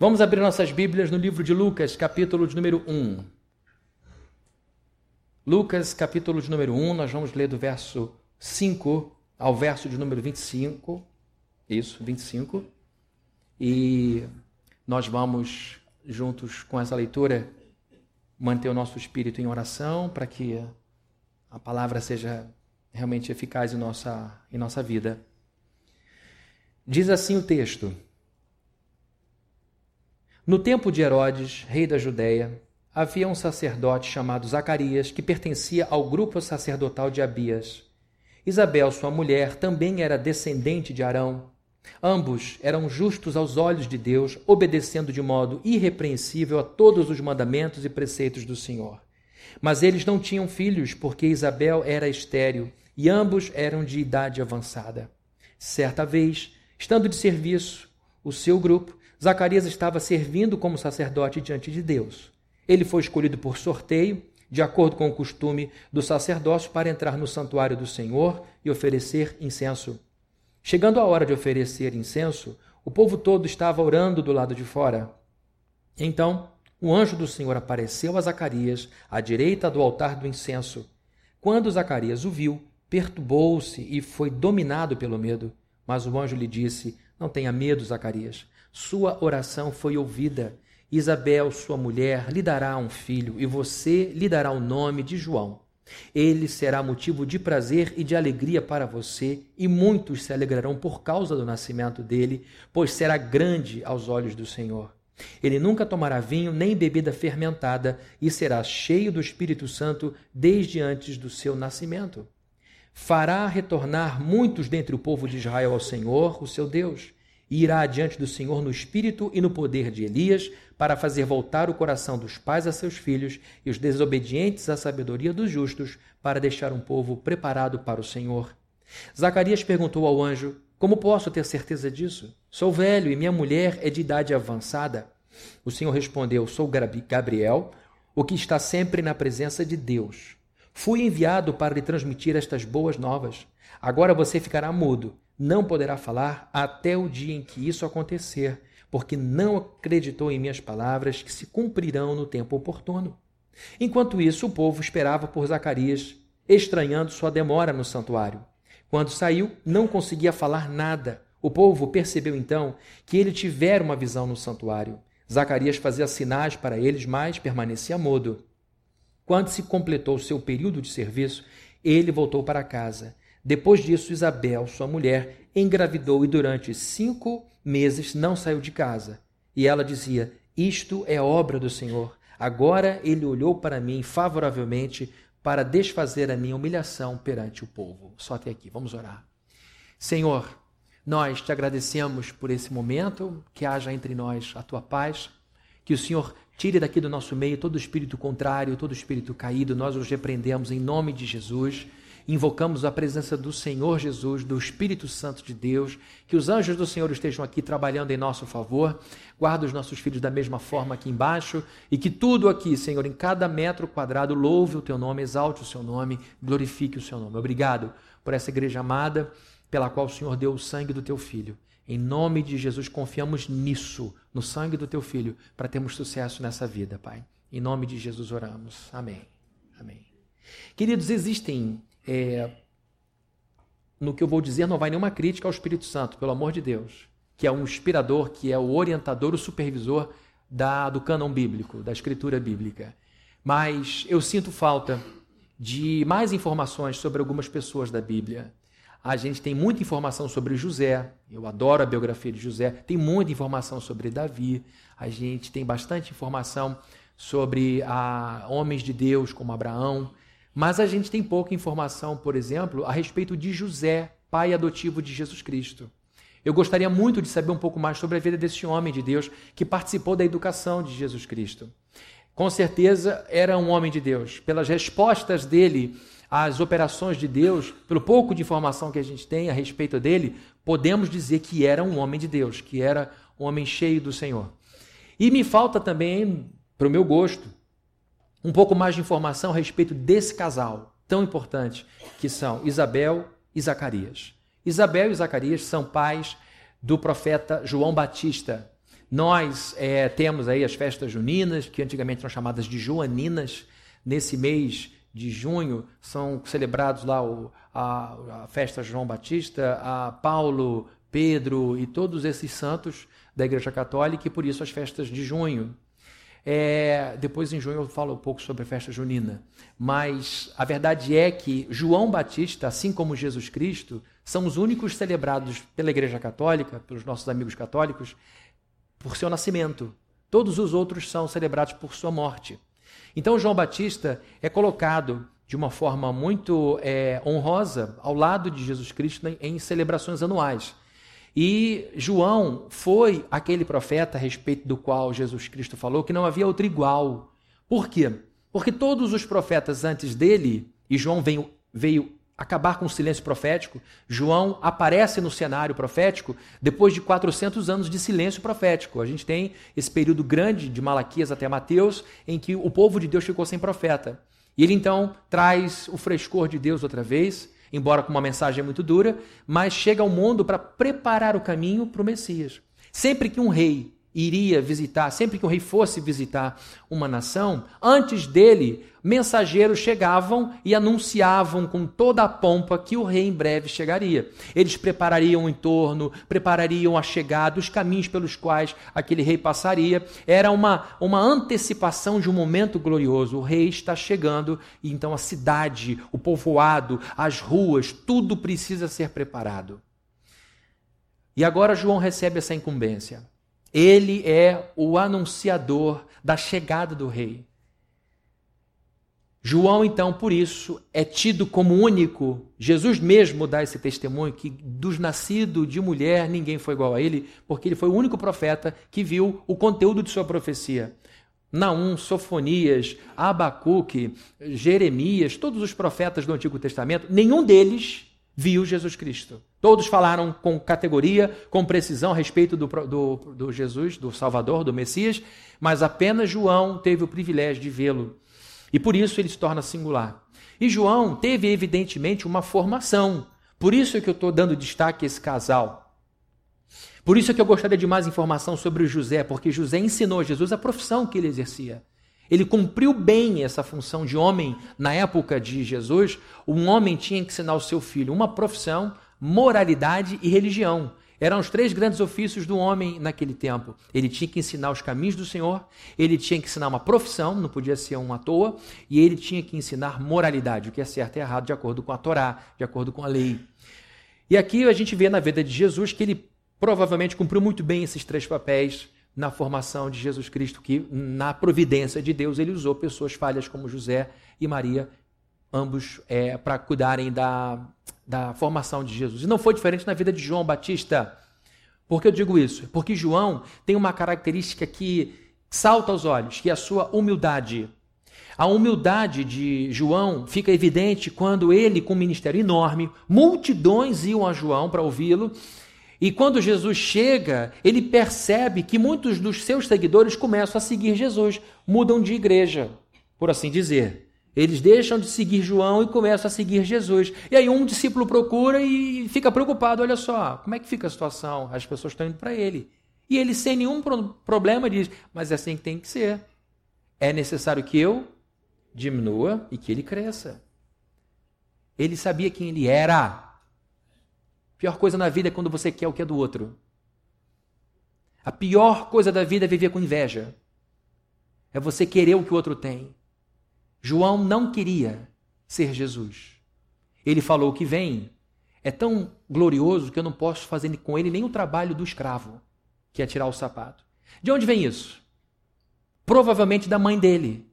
Vamos abrir nossas Bíblias no livro de Lucas, capítulo de número 1. Lucas, capítulo de número 1, nós vamos ler do verso 5 ao verso de número 25. Isso, 25. E nós vamos, juntos com essa leitura, manter o nosso espírito em oração para que a palavra seja realmente eficaz em nossa, em nossa vida. Diz assim o texto. No tempo de Herodes, rei da Judéia, havia um sacerdote chamado Zacarias que pertencia ao grupo sacerdotal de Abias. Isabel, sua mulher, também era descendente de Arão. Ambos eram justos aos olhos de Deus, obedecendo de modo irrepreensível a todos os mandamentos e preceitos do Senhor. Mas eles não tinham filhos, porque Isabel era estéril e ambos eram de idade avançada. Certa vez, estando de serviço, o seu grupo, Zacarias estava servindo como sacerdote diante de Deus. Ele foi escolhido por sorteio, de acordo com o costume do sacerdócio, para entrar no santuário do Senhor e oferecer incenso. Chegando a hora de oferecer incenso, o povo todo estava orando do lado de fora. Então, o anjo do Senhor apareceu a Zacarias, à direita do altar do incenso. Quando Zacarias o viu, perturbou-se e foi dominado pelo medo. Mas o anjo lhe disse: Não tenha medo, Zacarias. Sua oração foi ouvida. Isabel, sua mulher, lhe dará um filho, e você lhe dará o nome de João. Ele será motivo de prazer e de alegria para você, e muitos se alegrarão por causa do nascimento dele, pois será grande aos olhos do Senhor. Ele nunca tomará vinho nem bebida fermentada, e será cheio do Espírito Santo desde antes do seu nascimento. Fará retornar muitos dentre o povo de Israel ao Senhor, o seu Deus e irá adiante do Senhor no espírito e no poder de Elias, para fazer voltar o coração dos pais a seus filhos e os desobedientes à sabedoria dos justos, para deixar um povo preparado para o Senhor. Zacarias perguntou ao anjo: Como posso ter certeza disso? Sou velho e minha mulher é de idade avançada. O Senhor respondeu: Sou Gabriel, o que está sempre na presença de Deus. Fui enviado para lhe transmitir estas boas novas. Agora você ficará mudo não poderá falar até o dia em que isso acontecer, porque não acreditou em minhas palavras que se cumprirão no tempo oportuno. Enquanto isso, o povo esperava por Zacarias, estranhando sua demora no santuário. Quando saiu, não conseguia falar nada. O povo percebeu então que ele tivera uma visão no santuário. Zacarias fazia sinais para eles, mas permanecia mudo. Quando se completou seu período de serviço, ele voltou para casa. Depois disso, Isabel, sua mulher, engravidou e durante cinco meses não saiu de casa. E ela dizia: Isto é obra do Senhor. Agora ele olhou para mim favoravelmente para desfazer a minha humilhação perante o povo. Só até aqui, vamos orar. Senhor, nós te agradecemos por esse momento, que haja entre nós a tua paz, que o Senhor tire daqui do nosso meio todo espírito contrário, todo espírito caído, nós os repreendemos em nome de Jesus invocamos a presença do Senhor Jesus, do Espírito Santo de Deus, que os anjos do Senhor estejam aqui trabalhando em nosso favor, guarda os nossos filhos da mesma forma aqui embaixo e que tudo aqui, Senhor, em cada metro quadrado, louve o teu nome, exalte o seu nome, glorifique o seu nome. Obrigado por essa igreja amada pela qual o Senhor deu o sangue do teu filho. Em nome de Jesus, confiamos nisso, no sangue do teu filho, para termos sucesso nessa vida, Pai. Em nome de Jesus oramos. Amém. Amém. Queridos, existem é, no que eu vou dizer, não vai nenhuma crítica ao Espírito Santo, pelo amor de Deus, que é um inspirador, que é o orientador, o supervisor da, do cânon bíblico, da escritura bíblica. Mas eu sinto falta de mais informações sobre algumas pessoas da Bíblia. A gente tem muita informação sobre José, eu adoro a biografia de José, tem muita informação sobre Davi, a gente tem bastante informação sobre a, homens de Deus como Abraão, mas a gente tem pouca informação, por exemplo, a respeito de José, pai adotivo de Jesus Cristo. Eu gostaria muito de saber um pouco mais sobre a vida desse homem de Deus que participou da educação de Jesus Cristo. Com certeza era um homem de Deus. Pelas respostas dele às operações de Deus, pelo pouco de informação que a gente tem a respeito dele, podemos dizer que era um homem de Deus, que era um homem cheio do Senhor. E me falta também, para o meu gosto, um pouco mais de informação a respeito desse casal tão importante que são Isabel e Zacarias. Isabel e Zacarias são pais do profeta João Batista. nós é, temos aí as festas juninas, que antigamente eram chamadas de joaninas. Nesse mês de junho são celebrados lá o, a, a festa João Batista, a Paulo, Pedro e todos esses santos da Igreja Católica, e por isso as festas de junho. É, depois em junho eu falo um pouco sobre a festa junina. Mas a verdade é que João Batista, assim como Jesus Cristo, são os únicos celebrados pela Igreja Católica, pelos nossos amigos católicos, por seu nascimento. Todos os outros são celebrados por sua morte. Então João Batista é colocado de uma forma muito é, honrosa ao lado de Jesus Cristo em, celebrações anuais. E João foi aquele profeta a respeito do qual Jesus Cristo falou que não havia outro igual. Por quê? Porque todos os profetas antes dele, e João veio, veio acabar com o silêncio profético, João aparece no cenário profético depois de 400 anos de silêncio profético. A gente tem esse período grande de Malaquias até Mateus em que o povo de Deus ficou sem profeta. E ele então traz o frescor de Deus outra vez embora com uma mensagem muito dura, mas chega ao mundo para preparar o caminho para o Messias. Sempre que um rei iria visitar, sempre que o rei fosse visitar uma nação, antes dele, mensageiros chegavam e anunciavam com toda a pompa que o rei em breve chegaria. Eles preparariam o entorno, preparariam a chegada, os caminhos pelos quais aquele rei passaria. Era uma, uma antecipação de um momento glorioso. O rei está chegando e então a cidade, o povoado, as ruas, tudo precisa ser preparado. E agora João recebe essa incumbência. Ele é o anunciador da chegada do rei. João, então, por isso, é tido como único. Jesus mesmo dá esse testemunho que dos nascidos de mulher ninguém foi igual a ele, porque ele foi o único profeta que viu o conteúdo de sua profecia. Naum, Sofonias, Abacuque, Jeremias, todos os profetas do Antigo Testamento, nenhum deles viu Jesus Cristo. Todos falaram com categoria, com precisão a respeito do, do, do Jesus, do Salvador, do Messias, mas apenas João teve o privilégio de vê-lo. E por isso ele se torna singular. E João teve, evidentemente, uma formação. Por isso é que eu estou dando destaque a esse casal. Por isso é que eu gostaria de mais informação sobre o José, porque José ensinou a Jesus a profissão que ele exercia. Ele cumpriu bem essa função de homem na época de Jesus. Um homem tinha que ensinar o seu filho uma profissão, moralidade e religião. Eram os três grandes ofícios do homem naquele tempo. Ele tinha que ensinar os caminhos do Senhor, ele tinha que ensinar uma profissão, não podia ser um à toa, e ele tinha que ensinar moralidade, o que é certo e errado, de acordo com a Torá, de acordo com a lei. E aqui a gente vê na vida de Jesus que ele provavelmente cumpriu muito bem esses três papéis na formação de Jesus Cristo, que na providência de Deus ele usou pessoas falhas como José e Maria, ambos é, para cuidarem da, da formação de Jesus. E não foi diferente na vida de João Batista. Por que eu digo isso? Porque João tem uma característica que salta aos olhos, que é a sua humildade. A humildade de João fica evidente quando ele, com um ministério enorme, multidões iam a João para ouvi-lo, e quando Jesus chega, ele percebe que muitos dos seus seguidores começam a seguir Jesus, mudam de igreja, por assim dizer. Eles deixam de seguir João e começam a seguir Jesus. E aí um discípulo procura e fica preocupado: olha só, como é que fica a situação? As pessoas estão indo para ele. E ele, sem nenhum problema, diz: mas é assim que tem que ser. É necessário que eu diminua e que ele cresça. Ele sabia quem ele era. Pior coisa na vida é quando você quer o que é do outro. A pior coisa da vida é viver com inveja. É você querer o que o outro tem. João não queria ser Jesus. Ele falou que vem é tão glorioso que eu não posso fazer com ele nem o trabalho do escravo, que é tirar o sapato. De onde vem isso? Provavelmente da mãe dele.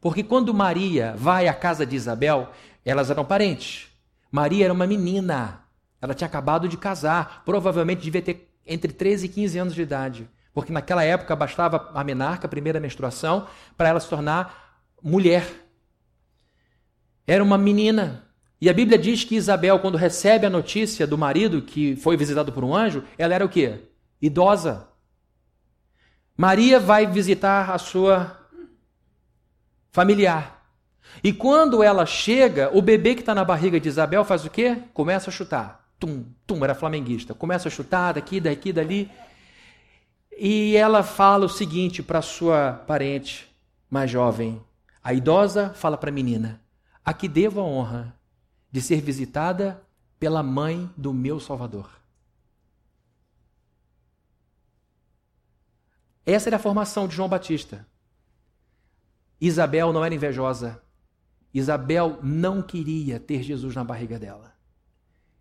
Porque quando Maria vai à casa de Isabel, elas eram parentes. Maria era uma menina. Ela tinha acabado de casar, provavelmente devia ter entre 13 e 15 anos de idade, porque naquela época bastava a menarca, a primeira menstruação, para ela se tornar mulher. Era uma menina. E a Bíblia diz que Isabel, quando recebe a notícia do marido que foi visitado por um anjo, ela era o quê? Idosa. Maria vai visitar a sua familiar. E quando ela chega, o bebê que está na barriga de Isabel faz o quê? Começa a chutar tum, tum, era flamenguista. Começa a chutar daqui, daqui, dali. E ela fala o seguinte para sua parente mais jovem. A idosa fala para a menina: A que devo a honra de ser visitada pela mãe do meu Salvador. Essa era a formação de João Batista. Isabel não era invejosa. Isabel não queria ter Jesus na barriga dela.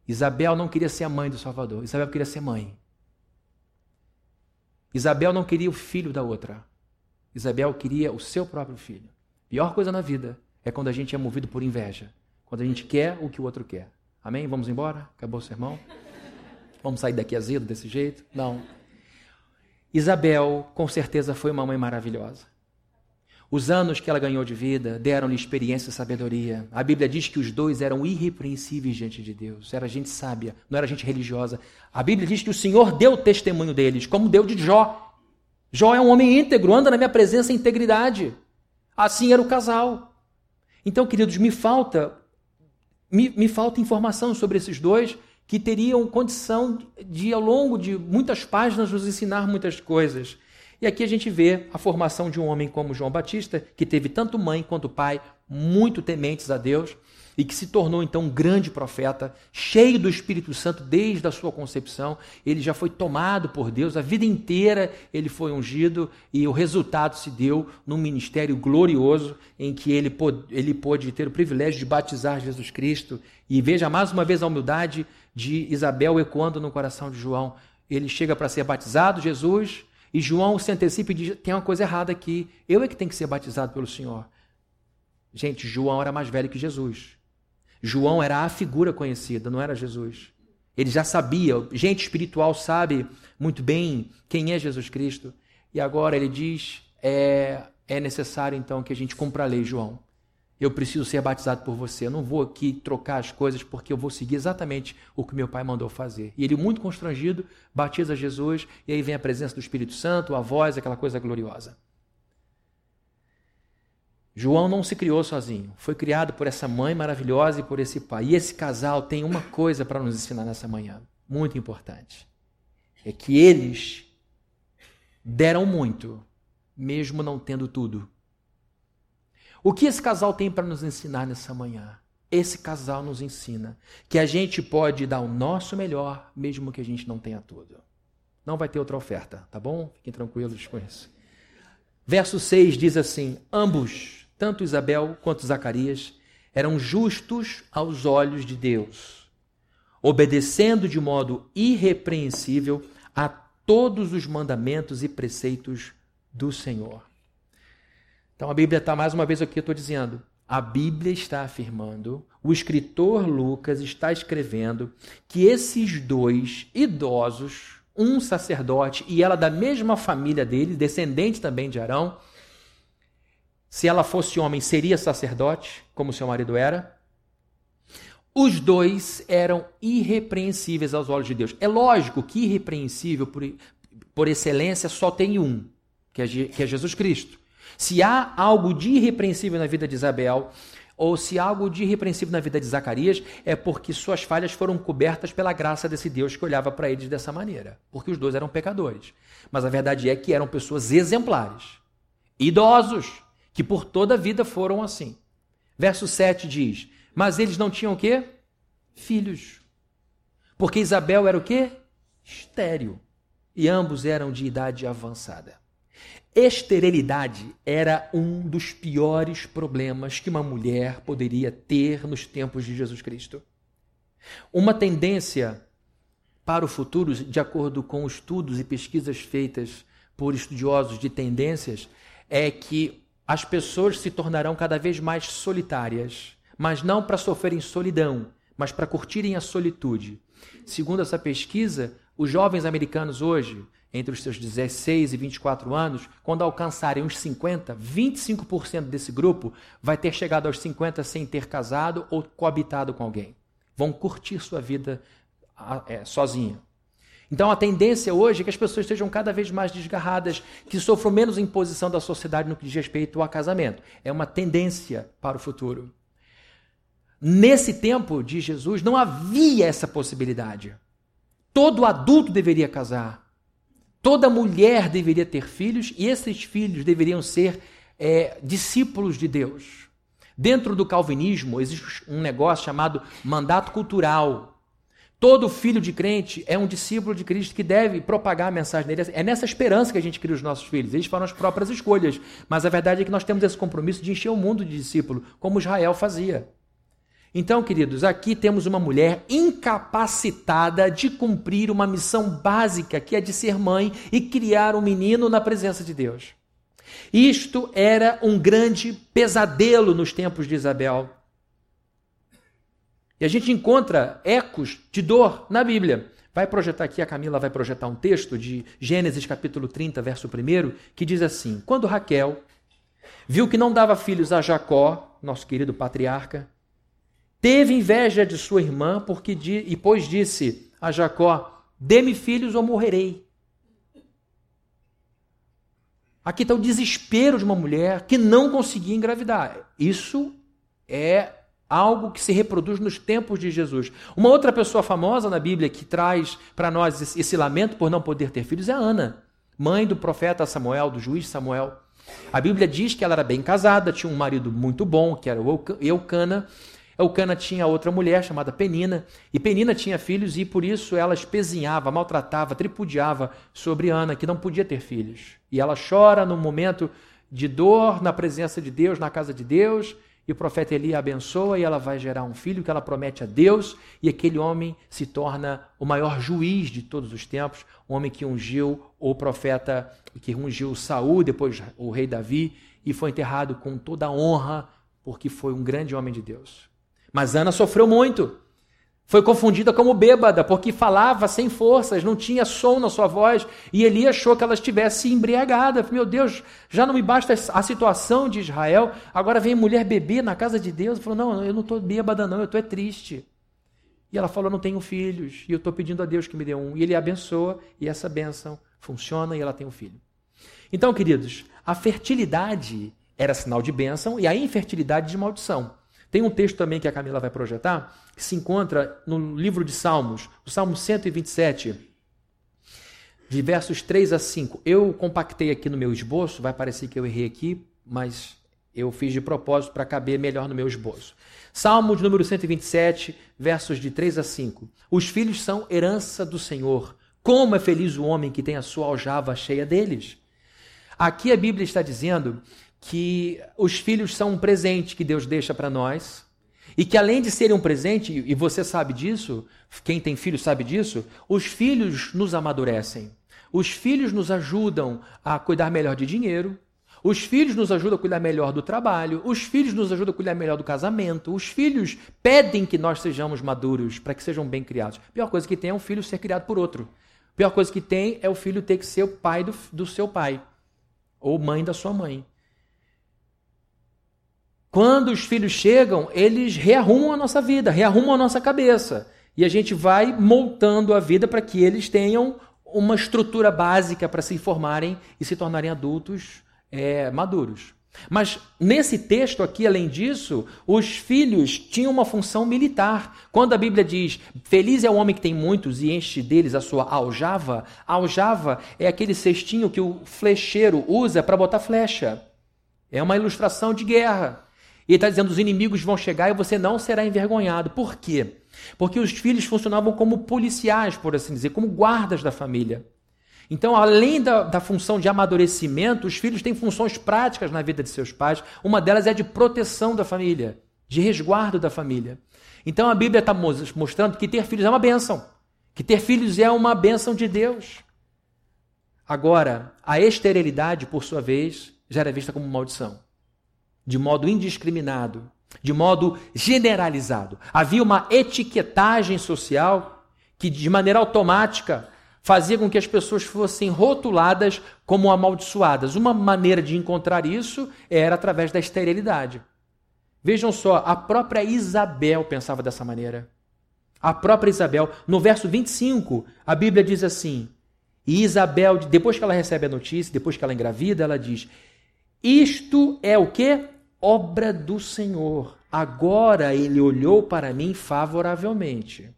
Isabel não queria ser a mãe do Salvador. Isabel queria ser mãe. Isabel não queria o filho da outra. Isabel queria o seu próprio filho. Pior coisa na vida é quando a gente é movido por inveja. Quando a gente quer o que o outro quer. Amém? Vamos embora? Acabou o sermão? Vamos sair daqui azedo desse jeito? Não. Isabel, com certeza, foi uma mãe maravilhosa. Os anos que ela ganhou de vida deram-lhe experiência e sabedoria. A Bíblia diz que os dois eram irrepreensíveis diante de Deus. Era gente sábia, não era gente religiosa. A Bíblia diz que o Senhor deu testemunho deles, como deu de Jó. Jó é um homem íntegro, anda na minha presença em integridade. Assim era o casal. Então, queridos, me falta me, me falta informação sobre esses dois que teriam condição de, ao longo de muitas páginas, nos ensinar muitas coisas. E aqui a gente vê a formação de um homem como João Batista, que teve tanto mãe quanto pai muito tementes a Deus, e que se tornou então um grande profeta, cheio do Espírito Santo desde a sua concepção. Ele já foi tomado por Deus, a vida inteira ele foi ungido e o resultado se deu num ministério glorioso em que ele pôde, ele pôde ter o privilégio de batizar Jesus Cristo. E veja mais uma vez a humildade de Isabel ecoando no coração de João. Ele chega para ser batizado, Jesus, e João se antecipa e diz: tem uma coisa errada aqui, eu é que tenho que ser batizado pelo Senhor. Gente, João era mais velho que Jesus. João era a figura conhecida, não era Jesus. Ele já sabia, gente espiritual sabe muito bem quem é Jesus Cristo. E agora ele diz: é, é necessário então que a gente cumpra a lei, João. Eu preciso ser batizado por você. Eu não vou aqui trocar as coisas porque eu vou seguir exatamente o que meu pai mandou fazer. E ele, muito constrangido, batiza Jesus e aí vem a presença do Espírito Santo, a voz, aquela coisa gloriosa. João não se criou sozinho, foi criado por essa mãe maravilhosa e por esse pai. E esse casal tem uma coisa para nos ensinar nessa manhã, muito importante: é que eles deram muito, mesmo não tendo tudo. O que esse casal tem para nos ensinar nessa manhã? Esse casal nos ensina que a gente pode dar o nosso melhor, mesmo que a gente não tenha tudo. Não vai ter outra oferta, tá bom? Fiquem tranquilos com isso. Verso 6 diz assim: Ambos tanto Isabel quanto Zacarias eram justos aos olhos de Deus, obedecendo de modo irrepreensível a todos os mandamentos e preceitos do Senhor. Então a Bíblia está mais uma vez aqui, eu estou dizendo. A Bíblia está afirmando, o escritor Lucas está escrevendo que esses dois idosos, um sacerdote e ela da mesma família dele, descendente também de Arão, se ela fosse homem, seria sacerdote, como seu marido era. Os dois eram irrepreensíveis aos olhos de Deus. É lógico que irrepreensível, por, por excelência, só tem um, que é, que é Jesus Cristo. Se há algo de irrepreensível na vida de Isabel, ou se há algo de irrepreensível na vida de Zacarias, é porque suas falhas foram cobertas pela graça desse Deus que olhava para eles dessa maneira. Porque os dois eram pecadores. Mas a verdade é que eram pessoas exemplares, idosos, que por toda a vida foram assim. Verso 7 diz: Mas eles não tinham o quê? Filhos. Porque Isabel era o quê? Estéril. E ambos eram de idade avançada. Esterilidade era um dos piores problemas que uma mulher poderia ter nos tempos de Jesus Cristo. Uma tendência para o futuro, de acordo com estudos e pesquisas feitas por estudiosos de tendências, é que as pessoas se tornarão cada vez mais solitárias, mas não para sofrerem solidão, mas para curtirem a solitude. Segundo essa pesquisa, os jovens americanos hoje, entre os seus 16 e 24 anos, quando alcançarem os 50, 25% desse grupo vai ter chegado aos 50 sem ter casado ou coabitado com alguém. Vão curtir sua vida é, sozinha. Então a tendência hoje é que as pessoas estejam cada vez mais desgarradas, que sofram menos imposição da sociedade no que diz respeito ao casamento. É uma tendência para o futuro. Nesse tempo de Jesus não havia essa possibilidade. Todo adulto deveria casar. Toda mulher deveria ter filhos e esses filhos deveriam ser é, discípulos de Deus. Dentro do calvinismo existe um negócio chamado mandato cultural. Todo filho de crente é um discípulo de Cristo que deve propagar a mensagem dele. É nessa esperança que a gente cria os nossos filhos. Eles foram as próprias escolhas. Mas a verdade é que nós temos esse compromisso de encher o mundo de discípulo, como Israel fazia. Então, queridos, aqui temos uma mulher incapacitada de cumprir uma missão básica, que é de ser mãe e criar um menino na presença de Deus. Isto era um grande pesadelo nos tempos de Isabel. E a gente encontra ecos de dor na Bíblia. Vai projetar aqui, a Camila vai projetar um texto de Gênesis capítulo 30, verso 1, que diz assim: Quando Raquel viu que não dava filhos a Jacó, nosso querido patriarca, teve inveja de sua irmã, porque e pois disse a Jacó: Dê-me filhos ou morrerei. Aqui está o desespero de uma mulher que não conseguia engravidar. Isso é algo que se reproduz nos tempos de Jesus. Uma outra pessoa famosa na Bíblia que traz para nós esse, lamento por não poder ter filhos é Ana, mãe do profeta Samuel, do juiz Samuel. A Bíblia diz que ela era bem casada, tinha um marido muito bom, que era o Eucana, Elcana tinha outra mulher chamada Penina, e Penina tinha filhos e por isso ela espezinhava, maltratava, tripudiava sobre Ana, que não podia ter filhos. E ela chora no momento de dor na presença de Deus, na casa de Deus, e o profeta Eli a abençoa e ela vai gerar um filho que ela promete a Deus, e aquele homem se torna o maior juiz de todos os tempos, o homem que ungiu o profeta, que ungiu Saul, depois o rei Davi, e foi enterrado com toda a honra, porque foi um grande homem de Deus. Mas Ana sofreu muito. Foi confundida como bêbada, porque falava sem forças, não tinha som na sua voz, e Eli achou que ela estivesse embriagada. Meu Deus, já não me basta a situação de Israel, agora vem mulher beber na casa de Deus. Falou: Não, eu não estou bêbada, não, eu estou é triste. E ela falou: Não tenho filhos, e eu estou pedindo a Deus que me dê um. E ele abençoa, e essa bênção funciona, e ela tem um filho. Então, queridos, a fertilidade era sinal de bênção e a infertilidade de maldição. Tem um texto também que a Camila vai projetar, que se encontra no livro de Salmos, o Salmo 127, de versos 3 a 5. Eu compactei aqui no meu esboço, vai parecer que eu errei aqui, mas eu fiz de propósito para caber melhor no meu esboço. Salmos número 127, versos de 3 a 5. Os filhos são herança do Senhor. Como é feliz o homem que tem a sua aljava cheia deles. Aqui a Bíblia está dizendo que os filhos são um presente que Deus deixa para nós. E que além de serem um presente, e você sabe disso, quem tem filhos sabe disso, os filhos nos amadurecem. Os filhos nos ajudam a cuidar melhor de dinheiro, os filhos nos ajudam a cuidar melhor do trabalho, os filhos nos ajudam a cuidar melhor do casamento, os filhos pedem que nós sejamos maduros para que sejam bem criados. A pior coisa que tem é um filho ser criado por outro. A pior coisa que tem é o filho ter que ser o pai do, do seu pai ou mãe da sua mãe. Quando os filhos chegam, eles rearrumam a nossa vida, rearrumam a nossa cabeça. E a gente vai montando a vida para que eles tenham uma estrutura básica para se formarem e se tornarem adultos é, maduros. Mas nesse texto aqui, além disso, os filhos tinham uma função militar. Quando a Bíblia diz: Feliz é o homem que tem muitos e enche deles a sua aljava, a aljava é aquele cestinho que o flecheiro usa para botar flecha. É uma ilustração de guerra. Ele está dizendo: os inimigos vão chegar e você não será envergonhado. Por quê? Porque os filhos funcionavam como policiais, por assim dizer, como guardas da família. Então, além da, da, função de amadurecimento, os filhos têm funções práticas na vida de seus pais. Uma delas é de proteção da família, de resguardo da família. Então, a Bíblia está mostrando que ter filhos é uma bênção, que ter filhos é uma bênção de Deus. Agora, a esterilidade, por sua vez, já era vista como maldição de modo indiscriminado, de modo generalizado. Havia uma etiquetagem social que, de maneira automática, fazia com que as pessoas fossem rotuladas como amaldiçoadas. Uma maneira de encontrar isso era através da esterilidade. Vejam só, a própria Isabel pensava dessa maneira. A própria Isabel, no verso 25, a Bíblia diz assim: E Isabel, depois que ela recebe a notícia, depois que ela engravida, ela diz: Isto é o que? obra do Senhor. Agora ele olhou para mim favoravelmente.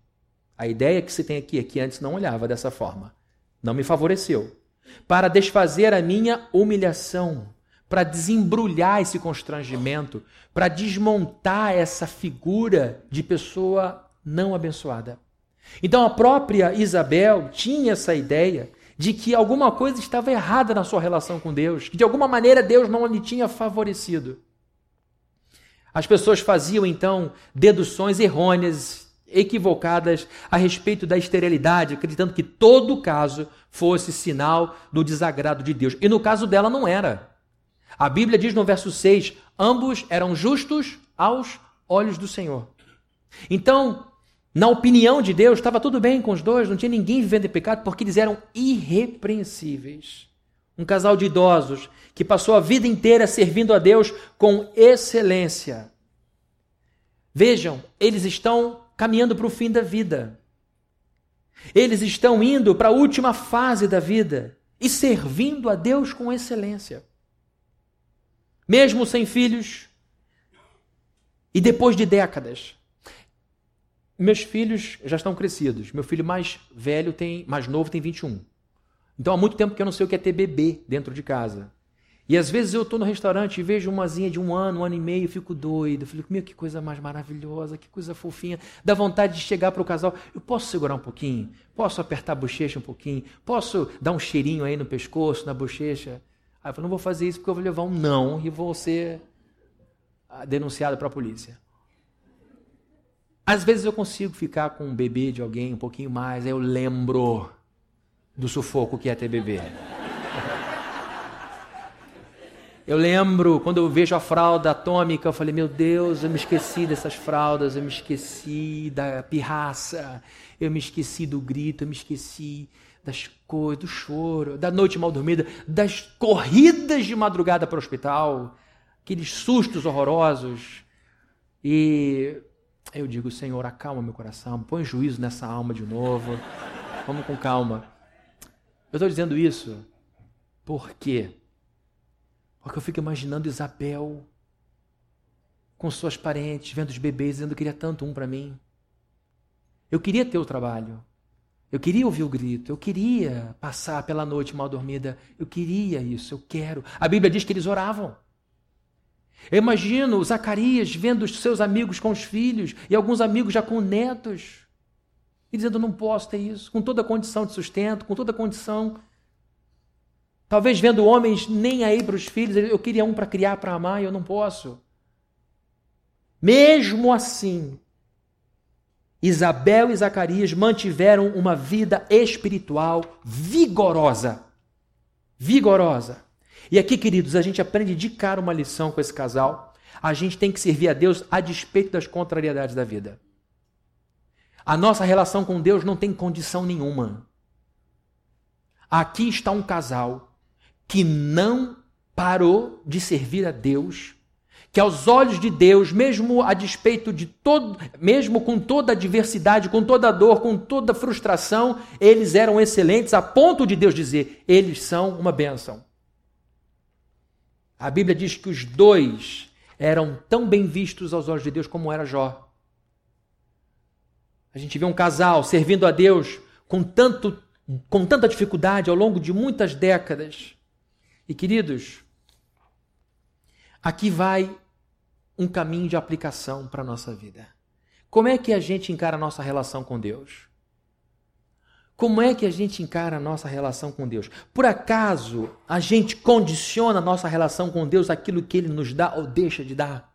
A ideia que se tem aqui é que antes não olhava dessa forma. Não me favoreceu. para desfazer a minha humilhação, para desembrulhar esse constrangimento, para desmontar essa figura de pessoa não abençoada. Então a própria Isabel tinha essa ideia de que alguma coisa estava errada na sua relação com Deus, que de alguma maneira Deus não lhe tinha favorecido. As pessoas faziam então deduções errôneas, equivocadas a respeito da esterilidade, acreditando que todo caso fosse sinal do desagrado de Deus. E no caso dela não era. A Bíblia diz no verso 6: ambos eram justos aos olhos do Senhor. Então, na opinião de Deus, estava tudo bem com os dois, não tinha ninguém vivendo em pecado, porque eles eram irrepreensíveis. Um casal de idosos que passou a vida inteira servindo a Deus com excelência. Vejam, eles estão caminhando para o fim da vida. Eles estão indo para a última fase da vida e servindo a Deus com excelência. Mesmo sem filhos e depois de décadas, meus filhos já estão crescidos. Meu filho mais velho tem, mais novo tem 21. Então há muito tempo que eu não sei o que é ter bebê dentro de casa. E às vezes eu estou no restaurante e vejo uma zinha de um ano, um ano e meio, fico doido. Fico, meu, que coisa mais maravilhosa, que coisa fofinha. Dá vontade de chegar para o casal. Eu posso segurar um pouquinho? Posso apertar a bochecha um pouquinho? Posso dar um cheirinho aí no pescoço, na bochecha? Aí eu falo, não vou fazer isso porque eu vou levar um não e vou ser ah, denunciado para a polícia. Às vezes eu consigo ficar com um bebê de alguém um pouquinho mais, aí eu lembro do sufoco que é ter bebê. Eu lembro quando eu vejo a fralda atômica, eu falei: Meu Deus, eu me esqueci dessas fraldas, eu me esqueci da pirraça, eu me esqueci do grito, eu me esqueci das coisas, do choro, da noite mal dormida, das corridas de madrugada para o hospital, aqueles sustos horrorosos. E eu digo, Senhor, acalma meu coração, põe juízo nessa alma de novo. Vamos com calma. Eu estou dizendo isso por quê? Porque eu fico imaginando Isabel com suas parentes, vendo os bebês, dizendo que queria tanto um para mim. Eu queria ter o trabalho. Eu queria ouvir o grito. Eu queria passar pela noite mal dormida. Eu queria isso. Eu quero. A Bíblia diz que eles oravam. Eu imagino Zacarias vendo os seus amigos com os filhos e alguns amigos já com netos e dizendo: Não posso ter isso, com toda a condição de sustento, com toda a condição. Talvez vendo homens nem aí para os filhos, eu queria um para criar, para amar e eu não posso. Mesmo assim, Isabel e Zacarias mantiveram uma vida espiritual vigorosa. Vigorosa. E aqui, queridos, a gente aprende de cara uma lição com esse casal. A gente tem que servir a Deus a despeito das contrariedades da vida. A nossa relação com Deus não tem condição nenhuma. Aqui está um casal que não parou de servir a Deus, que aos olhos de Deus, mesmo a despeito de todo, mesmo com toda a adversidade, com toda a dor, com toda a frustração, eles eram excelentes a ponto de Deus dizer: eles são uma bênção. A Bíblia diz que os dois eram tão bem vistos aos olhos de Deus como era Jó. A gente vê um casal servindo a Deus com, tanto, com tanta dificuldade ao longo de muitas décadas. E queridos, aqui vai um caminho de aplicação para a nossa vida. Como é que a gente encara a nossa relação com Deus? Como é que a gente encara a nossa relação com Deus? Por acaso a gente condiciona a nossa relação com Deus aquilo que Ele nos dá ou deixa de dar?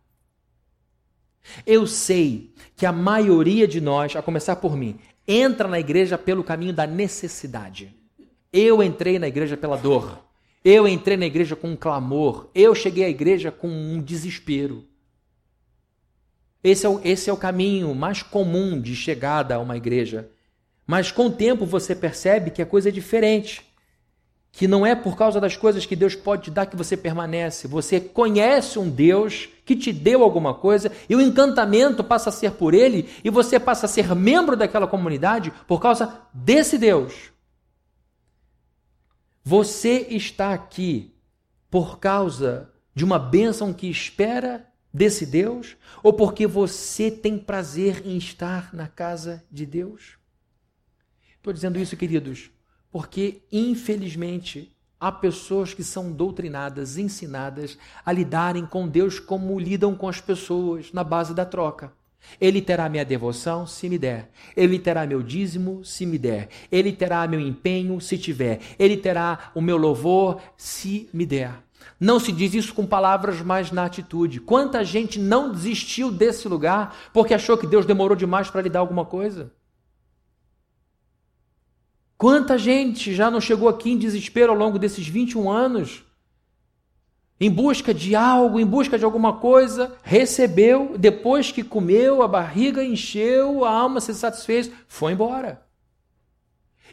Eu sei que a maioria de nós, a começar por mim, entra na igreja pelo caminho da necessidade. Eu entrei na igreja pela dor. Eu entrei na igreja com um clamor. Eu cheguei à igreja com um desespero. Esse é o, esse é o caminho mais comum de chegada a uma igreja. Mas com o tempo você percebe que a coisa é diferente. Que não é por causa das coisas que Deus pode te dar que você permanece. Você conhece um Deus que te deu alguma coisa e o encantamento passa a ser por ele e você passa a ser membro daquela comunidade por causa desse Deus. Você está aqui por causa de uma bênção que espera desse Deus ou porque você tem prazer em estar na casa de Deus? Estou dizendo isso, queridos, Porque, infelizmente, há pessoas que são doutrinadas, ensinadas a lidarem com Deus como lidam com as pessoas, na base da troca. Ele terá minha devoção, se me der. Ele terá meu dízimo, se me der. Ele terá meu empenho, se tiver. Ele terá o meu louvor, se me der. Não se diz isso com palavras, mas na atitude. Quanta gente não desistiu desse lugar porque achou que Deus demorou demais para lhe dar alguma coisa? Quanta gente já não chegou aqui em desespero ao longo desses 21 anos? Em busca de algo, em busca de alguma coisa, recebeu, depois que comeu, a barriga encheu, a alma se satisfez, foi embora.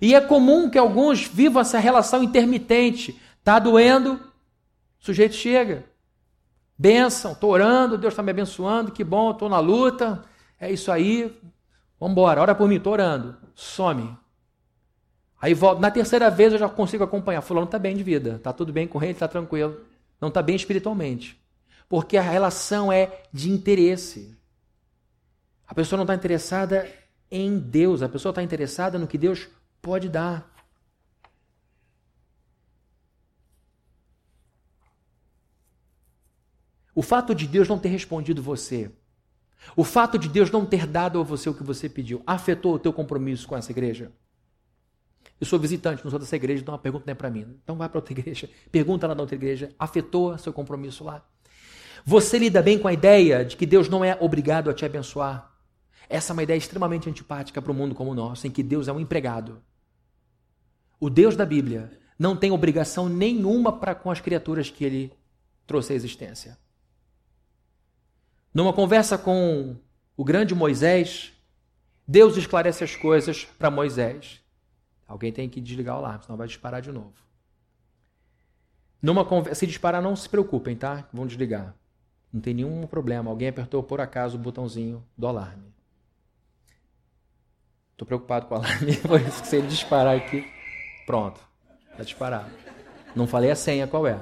E é comum que alguns vivam essa relação intermitente. Está doendo, o sujeito chega. Benção, estou orando, Deus está me abençoando, que bom, estou na luta, é isso aí, vamos embora, ora por mim, estou orando. Some. Aí volta. Na terceira vez eu já consigo acompanhar. Fulano está bem de vida, está tudo bem com ele, está tranquilo. Não está bem espiritualmente. Porque a relação é de interesse. A pessoa não está interessada em Deus, a pessoa está interessada no que Deus pode dar. O fato de Deus não ter respondido você, o fato de Deus não ter dado a você o que você pediu, afetou o teu compromisso com essa igreja? Eu sou visitante, não sou dessa igreja, então a pergunta não é para mim. Então vai para outra igreja, pergunta lá na outra igreja. Afetou seu compromisso lá? Você lida bem com a ideia de que Deus não é obrigado a te abençoar? Essa é uma ideia extremamente antipática para um mundo como o nosso, em que Deus é um empregado. O Deus da Bíblia não tem obrigação nenhuma para com as criaturas que ele trouxe à existência. Numa conversa com o grande Moisés, Deus esclarece as coisas para Moisés. Alguém tem que desligar o alarme, senão vai disparar de novo. Numa conversa, se disparar, não se preocupem, tá? Vão desligar. Não tem nenhum problema. Alguém apertou por acaso o botãozinho do alarme. Estou preocupado com o alarme, por isso que se ele disparar aqui, pronto, está disparado. Não falei a senha qual é.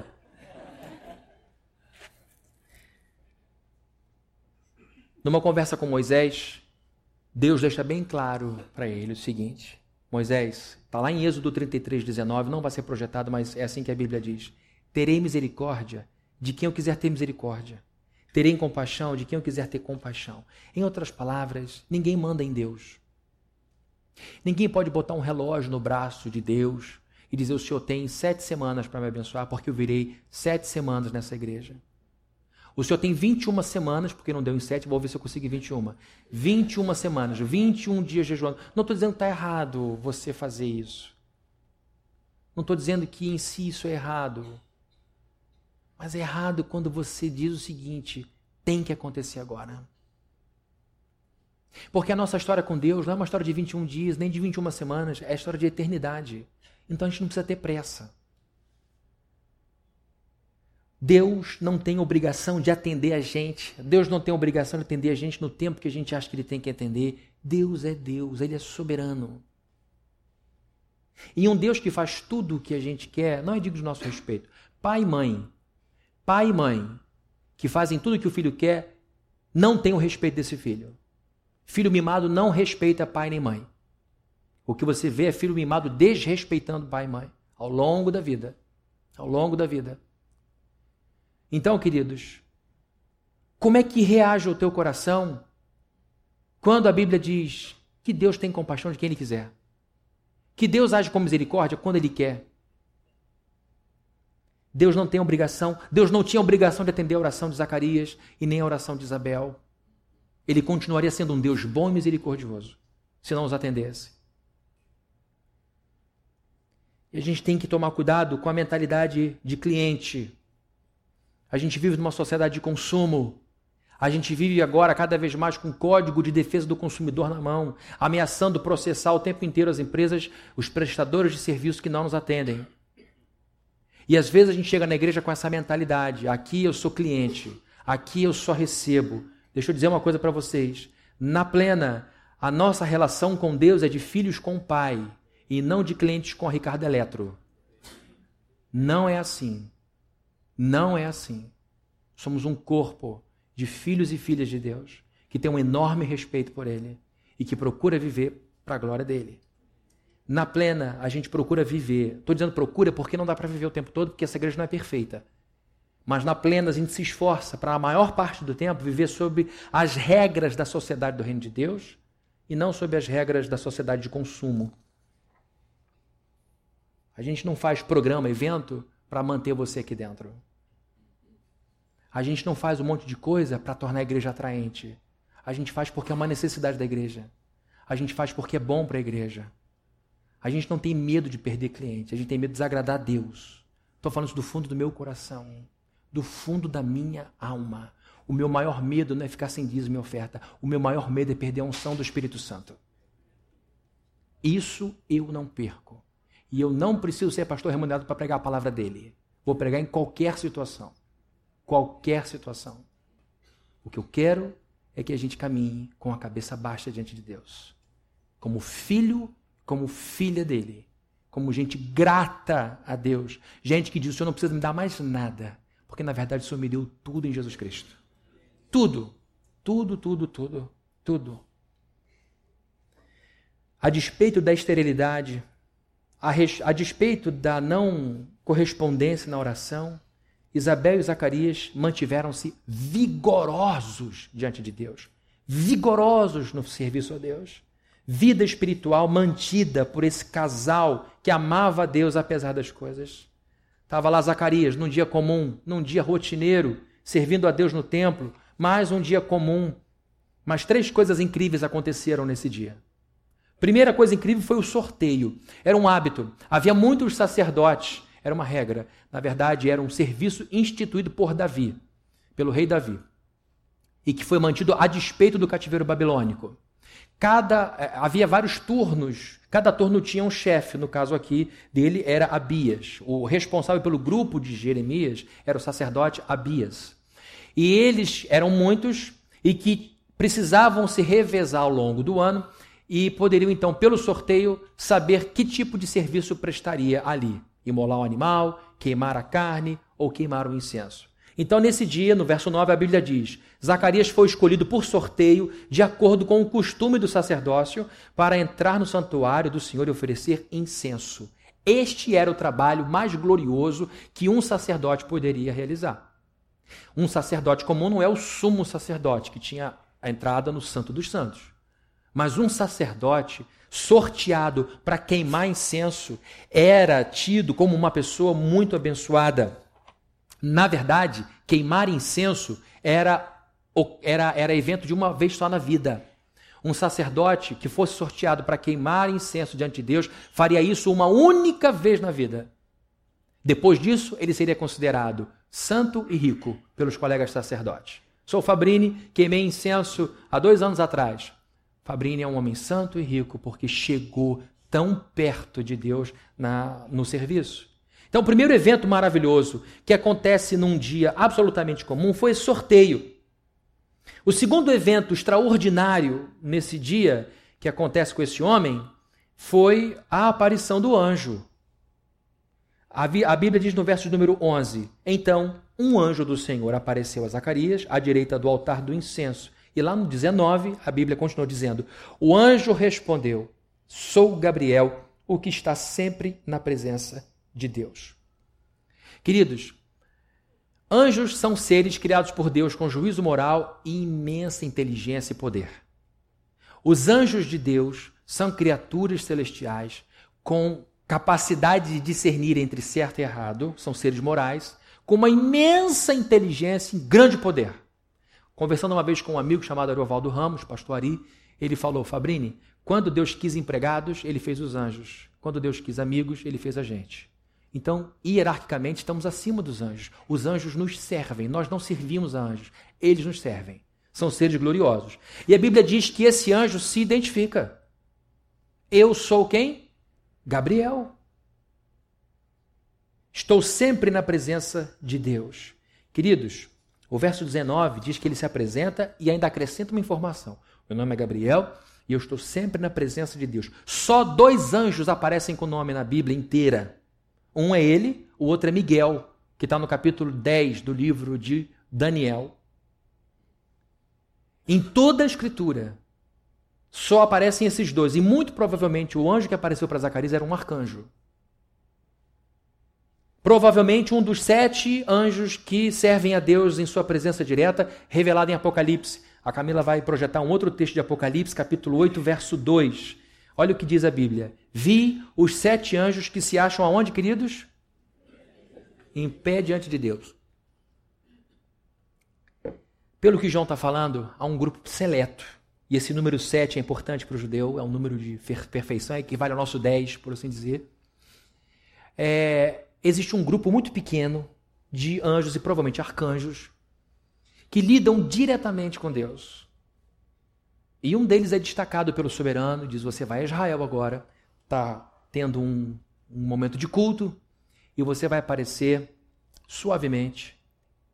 Numa conversa com Moisés, Deus deixa bem claro para ele o seguinte: Moisés, está lá em Êxodo 33, 19, não vai ser projetado, mas é assim que a Bíblia diz: Terei misericórdia de quem eu quiser ter misericórdia. Terei compaixão de quem eu quiser ter compaixão. Em outras palavras, ninguém manda em Deus. Ninguém pode botar um relógio no braço de Deus e dizer: O Senhor tem sete semanas para me abençoar, porque eu virei sete semanas nessa igreja. O senhor tem 21 semanas, porque não deu em 7, vou ver se eu consigo 21. 21 semanas, 21 dias jejuando. Não estou dizendo que está errado você fazer isso. Não estou dizendo que em si isso é errado. Mas é errado quando você diz o seguinte: tem que acontecer agora. Porque a nossa história com Deus não é uma história de 21 dias, nem de 21 semanas, é a história de eternidade. Então a gente não precisa ter pressa. Deus não tem obrigação de atender a gente. Deus não tem obrigação de atender a gente no tempo que a gente acha que ele tem que atender. Deus é Deus, ele é soberano. E um Deus que faz tudo o que a gente quer, não é digo de nosso respeito. Pai e mãe, pai e mãe, que fazem tudo o que o filho quer, não tem o respeito desse filho. Filho mimado não respeita pai nem mãe. O que você vê é filho mimado desrespeitando pai e mãe ao longo da vida. Ao longo da vida. Então, queridos, como é que reage o teu coração quando a Bíblia diz que Deus tem compaixão de quem Ele quiser? Que Deus age com misericórdia quando Ele quer? Deus não tem obrigação, Deus não tinha obrigação de atender a oração de Zacarias e nem a oração de Isabel. Ele continuaria sendo um Deus bom e misericordioso se não os atendesse. E a gente tem que tomar cuidado com a mentalidade de cliente. A gente vive numa sociedade de consumo. A gente vive agora cada vez mais com código de defesa do consumidor na mão, ameaçando processar o tempo inteiro as empresas, os prestadores de serviço que não nos atendem. E às vezes a gente chega na igreja com essa mentalidade: aqui eu sou cliente, aqui eu só recebo. Deixa eu dizer uma coisa para vocês. Na plena, a nossa relação com Deus é de filhos com o Pai e não de clientes com Ricardo Eletro. Não é assim. Não é assim. Somos um corpo de filhos e filhas de Deus que tem um enorme respeito por Ele e que procura viver para a glória dele. na plena a gente procura viver. Estou dizendo procura porque não dá para viver o tempo todo, porque essa igreja não é perfeita. Mas na plena a gente se esforça para a maior parte do tempo viver sob as regras da sociedade do reino de Deus e não sob as regras da sociedade de consumo. A gente não faz programa, evento para manter você aqui dentro. A gente não faz um monte de coisa para tornar a igreja atraente. A gente faz porque é uma necessidade da igreja. A gente faz porque é bom para a igreja. A gente não tem medo de perder cliente, a gente tem medo de desagradar a Deus. Estou falando isso do fundo do meu coração, do fundo da minha alma. O meu maior medo não é ficar sem dízimo e oferta. O meu maior medo é perder a unção do Espírito Santo. Isso eu não perco. E eu não preciso ser pastor remunerado para pregar a palavra dele. Vou pregar em qualquer situação. Qualquer situação. O que eu quero é que a gente caminhe com a cabeça baixa diante de Deus. Como filho como filha dele, como gente grata a Deus, gente que diz: o Senhor não precisa me dar mais nada, porque na verdade o Senhor me deu tudo em Jesus Cristo. Tudo, tudo, tudo, tudo, tudo. A despeito da esterilidade, a, res, a despeito da não correspondência na oração, Isabel e Zacarias mantiveram-se vigorosos diante de Deus, vigorosos no serviço a Deus vida espiritual mantida por esse casal que amava a Deus apesar das coisas. Estava lá Zacarias, num dia comum, num dia rotineiro, servindo a Deus no templo, mais um dia comum. Mas três coisas incríveis aconteceram nesse dia. Primeira coisa incrível foi o sorteio. Era um hábito. Havia muitos sacerdotes. Era uma regra. Na verdade, era um serviço instituído por Davi, pelo rei Davi, e que foi mantido a despeito do cativeiro babilônico. Cada é, havia vários turnos, cada turno tinha um chefe, no caso aqui dele era Abias. O responsável pelo grupo de Jeremias era o sacerdote Abias. E eles eram muitos e que precisavam se revezar ao longo do ano e poderiam então, pelo sorteio, saber que tipo de serviço prestaria ali: imolar o animal, queimar a carne ou queimar o incenso. Então, nesse dia, no verso 9, a Bíblia diz: Zacarias foi escolhido por sorteio, de acordo com o costume do sacerdócio, para entrar no santuário do Senhor e oferecer incenso. Este era o trabalho mais glorioso que um sacerdote poderia realizar. Um sacerdote comum não é o sumo sacerdote, que tinha a entrada no Santo dos Santos. Mas um sacerdote sorteado para queimar incenso era tido como uma pessoa muito abençoada. Na verdade, queimar incenso era, era, era evento de uma vez só na vida. Um sacerdote que fosse sorteado para queimar incenso diante de Deus faria isso uma única vez na vida. Depois disso, ele seria considerado santo e rico pelos colegas sacerdotes. Sou Fabrini, queimei incenso há dois anos atrás. Fabrini é um homem santo e rico porque chegou tão perto de Deus na, no serviço. Então, o primeiro evento maravilhoso que acontece num dia absolutamente comum foi esse sorteio. O segundo evento extraordinário nesse dia que acontece com esse homem foi a aparição do anjo. A Bíblia diz no verso número 11: Então, um anjo do Senhor apareceu a Zacarias à direita do altar do incenso. E lá no 19, a Bíblia continua dizendo: O anjo respondeu: Sou Gabriel, o que está sempre na presença de Deus. Queridos, anjos são seres criados por Deus com juízo moral e imensa inteligência e poder. Os anjos de Deus são criaturas celestiais com capacidade de discernir entre certo e errado, são seres morais, com uma imensa inteligência e grande poder. Conversando uma vez com um amigo chamado Ariovaldo Ramos, pastor Ari, ele falou: Fabrini, quando Deus quis empregados, ele fez os anjos. Quando Deus quis amigos, ele fez a gente. Então, hierarquicamente, estamos acima dos anjos. Os anjos nos servem, nós não servimos a anjos, eles nos servem. São seres gloriosos. E a Bíblia diz que esse anjo se identifica. Eu sou quem? Gabriel. Estou sempre na presença de Deus. Queridos, o verso 19 diz que ele se apresenta e ainda acrescenta uma informação. Meu nome é Gabriel e eu estou sempre na presença de Deus. Só dois anjos aparecem com o nome na Bíblia inteira. Um é ele, o outro é Miguel, que está no capítulo 10 do livro de Daniel. Em toda a Escritura, só aparecem esses dois. E muito provavelmente o anjo que apareceu para Zacarias era um arcanjo. Provavelmente um dos sete anjos que servem a Deus em sua presença direta, revelado em Apocalipse. A Camila vai projetar um outro texto de Apocalipse, capítulo 8, verso 2. Olha o que diz a Bíblia. Vi os sete anjos que se acham aonde, queridos? Em pé diante de Deus. Pelo que João está falando, há um grupo seleto. E esse número 7 é importante para o judeu, é um número de perfeição, equivale ao nosso 10, por assim dizer. É, existe um grupo muito pequeno de anjos e provavelmente arcanjos que lidam diretamente com Deus. E um deles é destacado pelo soberano, diz: Você vai a Israel agora, está tendo um, um momento de culto, e você vai aparecer suavemente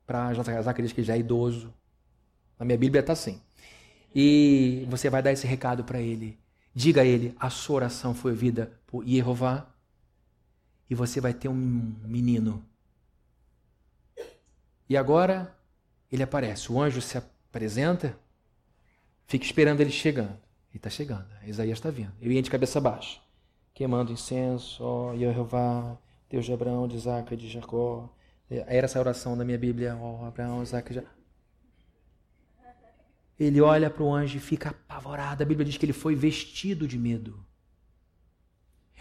para Zacarias, que já é idoso. Na minha Bíblia está assim. E você vai dar esse recado para ele. Diga a ele: a sua oração foi ouvida por Jeová. E você vai ter um menino. E agora ele aparece. O anjo se apresenta. Fica esperando ele chegando. Ele está chegando. Isaías está vindo. Eu ia de cabeça baixa. Queimando incenso, ó Jeová, Deus de Abraão, de Isaac e de Jacó. Era essa oração na minha Bíblia, ó Abraão, Isaac Jacó. Ele olha para o anjo e fica apavorado. A Bíblia diz que ele foi vestido de medo.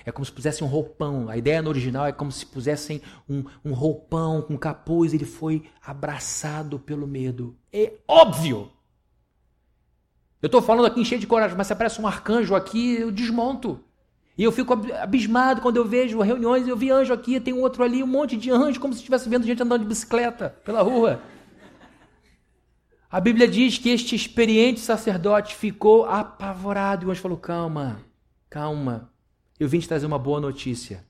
É como se pusessem um roupão. A ideia no original é como se pusessem um, um roupão com capuz. Ele foi abraçado pelo medo. É óbvio. Eu estou falando aqui cheio de coragem, mas se aparece um arcanjo aqui, eu desmonto. E eu fico abismado quando eu vejo reuniões, eu vi anjo aqui, tem outro ali, um monte de anjo, como se estivesse vendo gente andando de bicicleta pela rua. A Bíblia diz que este experiente sacerdote ficou apavorado e o anjo falou: Calma, calma, eu vim te trazer uma boa notícia.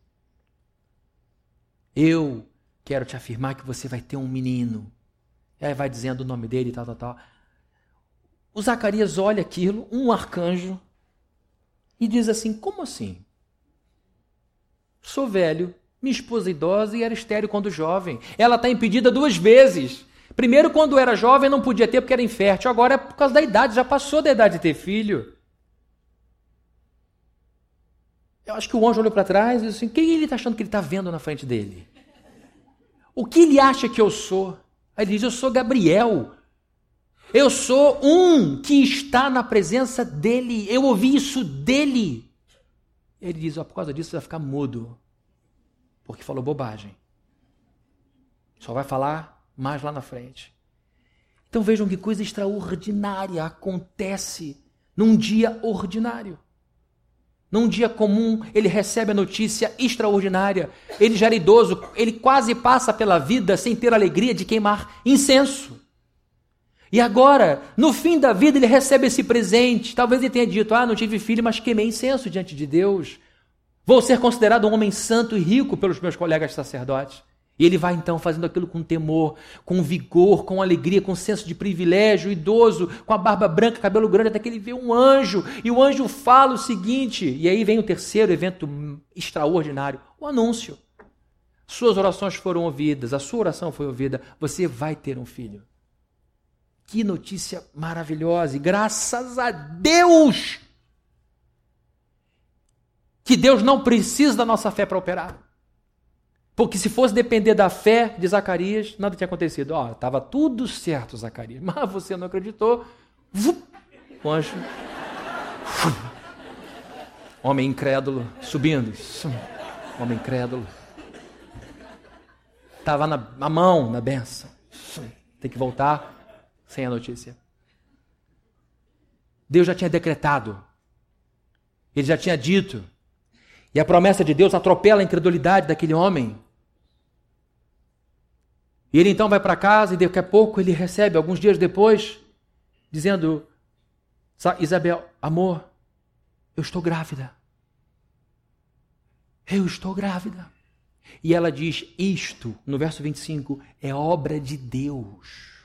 Eu quero te afirmar que você vai ter um menino. E aí vai dizendo o nome dele e tal, tal, tal. O Zacarias olha aquilo, um arcanjo, e diz assim: Como assim? Sou velho, minha esposa idosa e era estéreo quando jovem. Ela está impedida duas vezes. Primeiro, quando era jovem, não podia ter porque era infértil. Agora é por causa da idade, já passou da idade de ter filho. Eu acho que o anjo olhou para trás e disse assim: quem ele está achando que ele está vendo na frente dele? O que ele acha que eu sou? Aí ele diz: Eu sou Gabriel. Eu sou um que está na presença dele. Eu ouvi isso dele. Ele diz: oh, Por causa disso, você vai ficar mudo. Porque falou bobagem. Só vai falar mais lá na frente. Então vejam que coisa extraordinária acontece num dia ordinário. Num dia comum, ele recebe a notícia extraordinária. Ele já era idoso, ele quase passa pela vida sem ter alegria de queimar incenso. E agora, no fim da vida, ele recebe esse presente. Talvez ele tenha dito: Ah, não tive filho, mas queimei incenso diante de Deus. Vou ser considerado um homem santo e rico pelos meus colegas sacerdotes. E ele vai então fazendo aquilo com temor, com vigor, com alegria, com senso de privilégio, idoso, com a barba branca, cabelo grande, até que ele vê um anjo. E o anjo fala o seguinte: e aí vem o terceiro evento extraordinário, o anúncio. Suas orações foram ouvidas, a sua oração foi ouvida, você vai ter um filho. Que notícia maravilhosa! E graças a Deus! Que Deus não precisa da nossa fé para operar. Porque se fosse depender da fé de Zacarias, nada tinha acontecido. Ó, estava tudo certo, Zacarias. Mas você não acreditou. O anjo. Homem incrédulo subindo. Homem incrédulo. Estava na, na mão, na benção. Tem que voltar sem a notícia. Deus já tinha decretado. Ele já tinha dito. E a promessa de Deus atropela a incredulidade daquele homem. E ele então vai para casa e daqui a pouco ele recebe, alguns dias depois, dizendo: Isabel, amor, eu estou grávida. Eu estou grávida. E ela diz: Isto, no verso 25, é obra de Deus.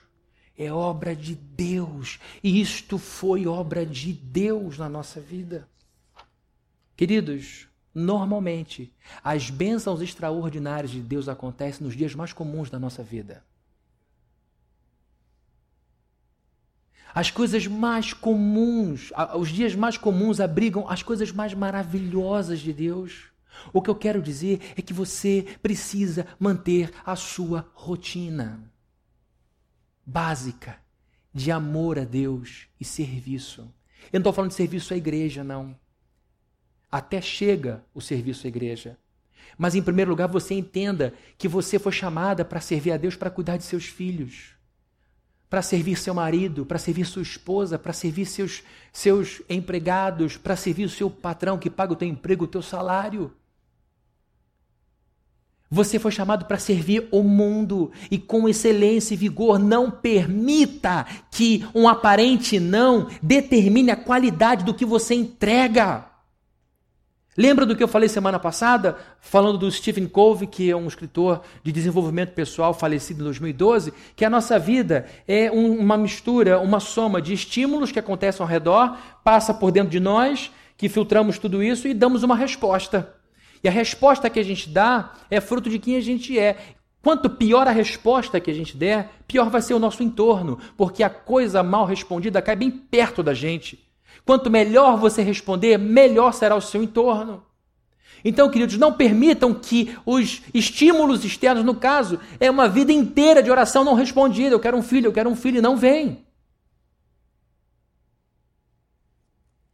É obra de Deus. E isto foi obra de Deus na nossa vida. Queridos, Normalmente, as bênçãos extraordinárias de Deus acontecem nos dias mais comuns da nossa vida. As coisas mais comuns, os dias mais comuns abrigam as coisas mais maravilhosas de Deus. O que eu quero dizer é que você precisa manter a sua rotina básica de amor a Deus e serviço. Eu não estou falando de serviço à igreja, não. Até chega o serviço à igreja. Mas, em primeiro lugar, você entenda que você foi chamada para servir a Deus para cuidar de seus filhos para servir seu marido, para servir sua esposa, para servir seus, seus empregados, para servir o seu patrão que paga o teu emprego, o teu salário. Você foi chamado para servir o mundo e com excelência e vigor. Não permita que um aparente não determine a qualidade do que você entrega. Lembra do que eu falei semana passada, falando do Stephen Covey, que é um escritor de desenvolvimento pessoal falecido em 2012, que a nossa vida é um, uma mistura, uma soma de estímulos que acontecem ao redor, passa por dentro de nós, que filtramos tudo isso e damos uma resposta. E a resposta que a gente dá é fruto de quem a gente é. Quanto pior a resposta que a gente der, pior vai ser o nosso entorno, porque a coisa mal respondida cai bem perto da gente. Quanto melhor você responder, melhor será o seu entorno. Então, queridos, não permitam que os estímulos externos, no caso, é uma vida inteira de oração não respondida. Eu quero um filho, eu quero um filho e não vem.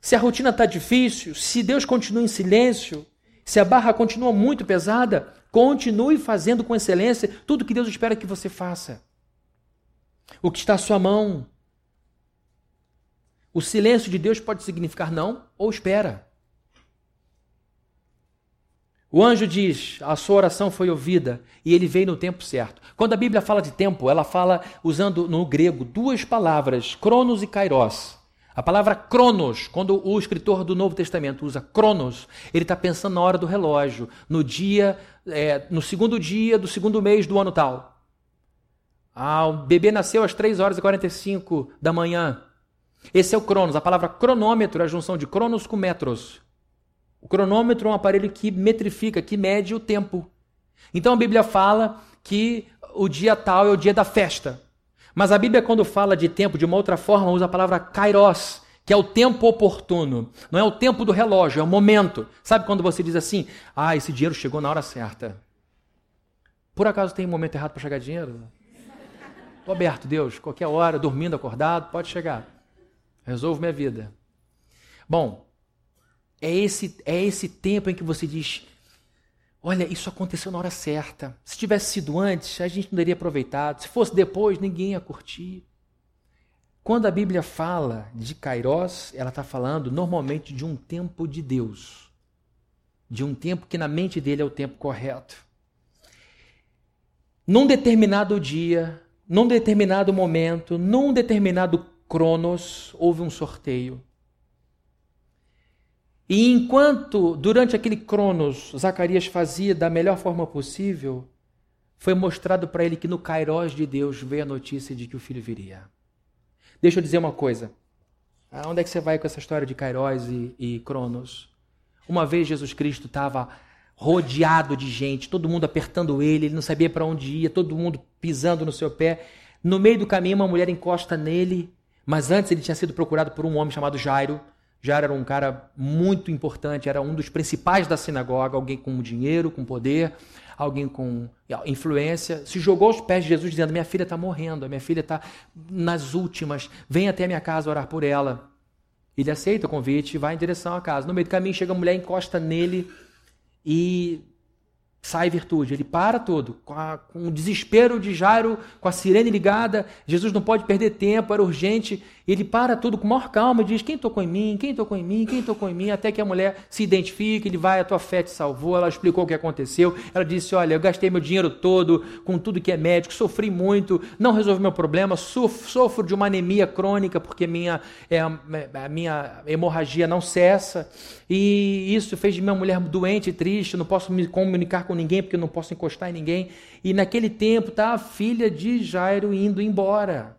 Se a rotina está difícil, se Deus continua em silêncio, se a barra continua muito pesada, continue fazendo com excelência tudo que Deus espera que você faça. O que está à sua mão, o silêncio de Deus pode significar não ou espera. O anjo diz: a sua oração foi ouvida e ele veio no tempo certo. Quando a Bíblia fala de tempo, ela fala usando no grego duas palavras, cronos e kairos. A palavra cronos, quando o escritor do Novo Testamento usa cronos, ele está pensando na hora do relógio, no dia, é, no segundo dia do segundo mês do ano tal. Ah, o bebê nasceu às 3 horas e 45 da manhã. Esse é o Cronos. A palavra cronômetro é a junção de cronos com metros. O cronômetro é um aparelho que metrifica, que mede o tempo. Então a Bíblia fala que o dia tal é o dia da festa. Mas a Bíblia, quando fala de tempo de uma outra forma, usa a palavra kairos, que é o tempo oportuno. Não é o tempo do relógio, é o momento. Sabe quando você diz assim: ah, esse dinheiro chegou na hora certa? Por acaso tem um momento errado para chegar dinheiro? Estou aberto, Deus, qualquer hora, dormindo, acordado, pode chegar. Resolvo minha vida. Bom, é esse, é esse tempo em que você diz: olha, isso aconteceu na hora certa. Se tivesse sido antes, a gente não teria aproveitado. Se fosse depois, ninguém ia curtir. Quando a Bíblia fala de Kairos, ela está falando normalmente de um tempo de Deus. De um tempo que na mente dele é o tempo correto. Num determinado dia, num determinado momento, num determinado Cronos, houve um sorteio. E enquanto, durante aquele Cronos, Zacarias fazia da melhor forma possível, foi mostrado para ele que no Cairós de Deus veio a notícia de que o filho viria. Deixa eu dizer uma coisa. Aonde é que você vai com essa história de Cairós e, e Cronos? Uma vez Jesus Cristo estava rodeado de gente, todo mundo apertando ele, ele não sabia para onde ia, todo mundo pisando no seu pé. No meio do caminho, uma mulher encosta nele mas antes ele tinha sido procurado por um homem chamado Jairo. Jairo era um cara muito importante, era um dos principais da sinagoga, alguém com dinheiro, com poder, alguém com influência. Se jogou aos pés de Jesus dizendo: Minha filha está morrendo, a minha filha está nas últimas, vem até minha casa orar por ela. Ele aceita o convite e vai em direção à casa. No meio do caminho chega a mulher, encosta nele e sai virtude. Ele para tudo, com, a, com, o desespero de Jairo, com a sirene ligada. Jesus não pode perder tempo, era urgente. Ele para tudo com maior calma e diz: Quem tocou em mim? Quem tocou em mim? Quem tocou em mim? Até que a mulher se identifica, ele vai, a tua fé te salvou. Ela explicou o que aconteceu. Ela disse: Olha, eu gastei meu dinheiro todo com tudo que é médico, sofri muito, não resolvi meu problema, sofro de uma anemia crônica porque minha, é, a minha hemorragia não cessa. E isso fez de minha mulher doente e triste. Não posso me comunicar com ninguém porque não posso encostar em ninguém. E naquele tempo está a filha de Jairo indo embora.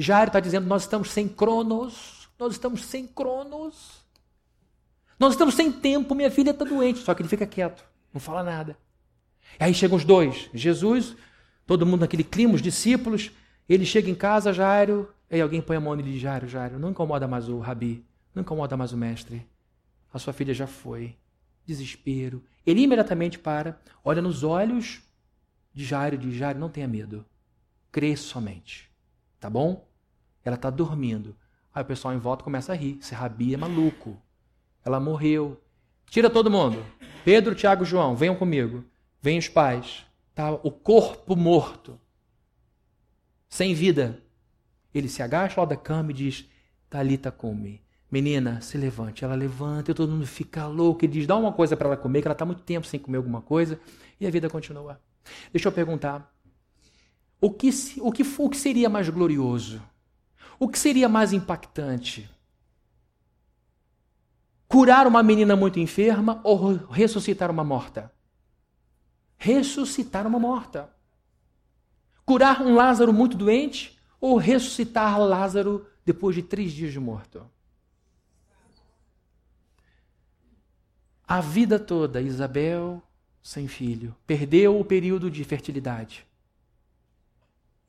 Jairo está dizendo: Nós estamos sem cronos, nós estamos sem cronos, nós estamos sem tempo, minha filha está doente. Só que ele fica quieto, não fala nada. E aí chegam os dois, Jesus, todo mundo naquele clima, os discípulos. Ele chega em casa, Jairo, Aí alguém põe a mão nele Jairo, Jairo, não incomoda mais o rabi, não incomoda mais o mestre. A sua filha já foi. Desespero. Ele imediatamente para, olha nos olhos de Jairo e diz: Jairo, não tenha medo. Crê somente. Tá bom? Ela está dormindo. Aí o pessoal em volta começa a rir. Esse rabi é maluco. Ela morreu. Tira todo mundo. Pedro, Tiago, João, venham comigo. Vem os pais. Tá o corpo morto. Sem vida. Ele se agacha lá da cama e diz: Talita come. Menina, se levante. Ela levanta e todo mundo fica louco. Ele diz: dá uma coisa para ela comer, que ela está muito tempo sem comer alguma coisa. E a vida continua. Deixa eu perguntar: o que, o que, o que seria mais glorioso? O que seria mais impactante? Curar uma menina muito enferma ou ressuscitar uma morta? Ressuscitar uma morta. Curar um Lázaro muito doente ou ressuscitar Lázaro depois de três dias de morto? A vida toda, Isabel sem filho, perdeu o período de fertilidade.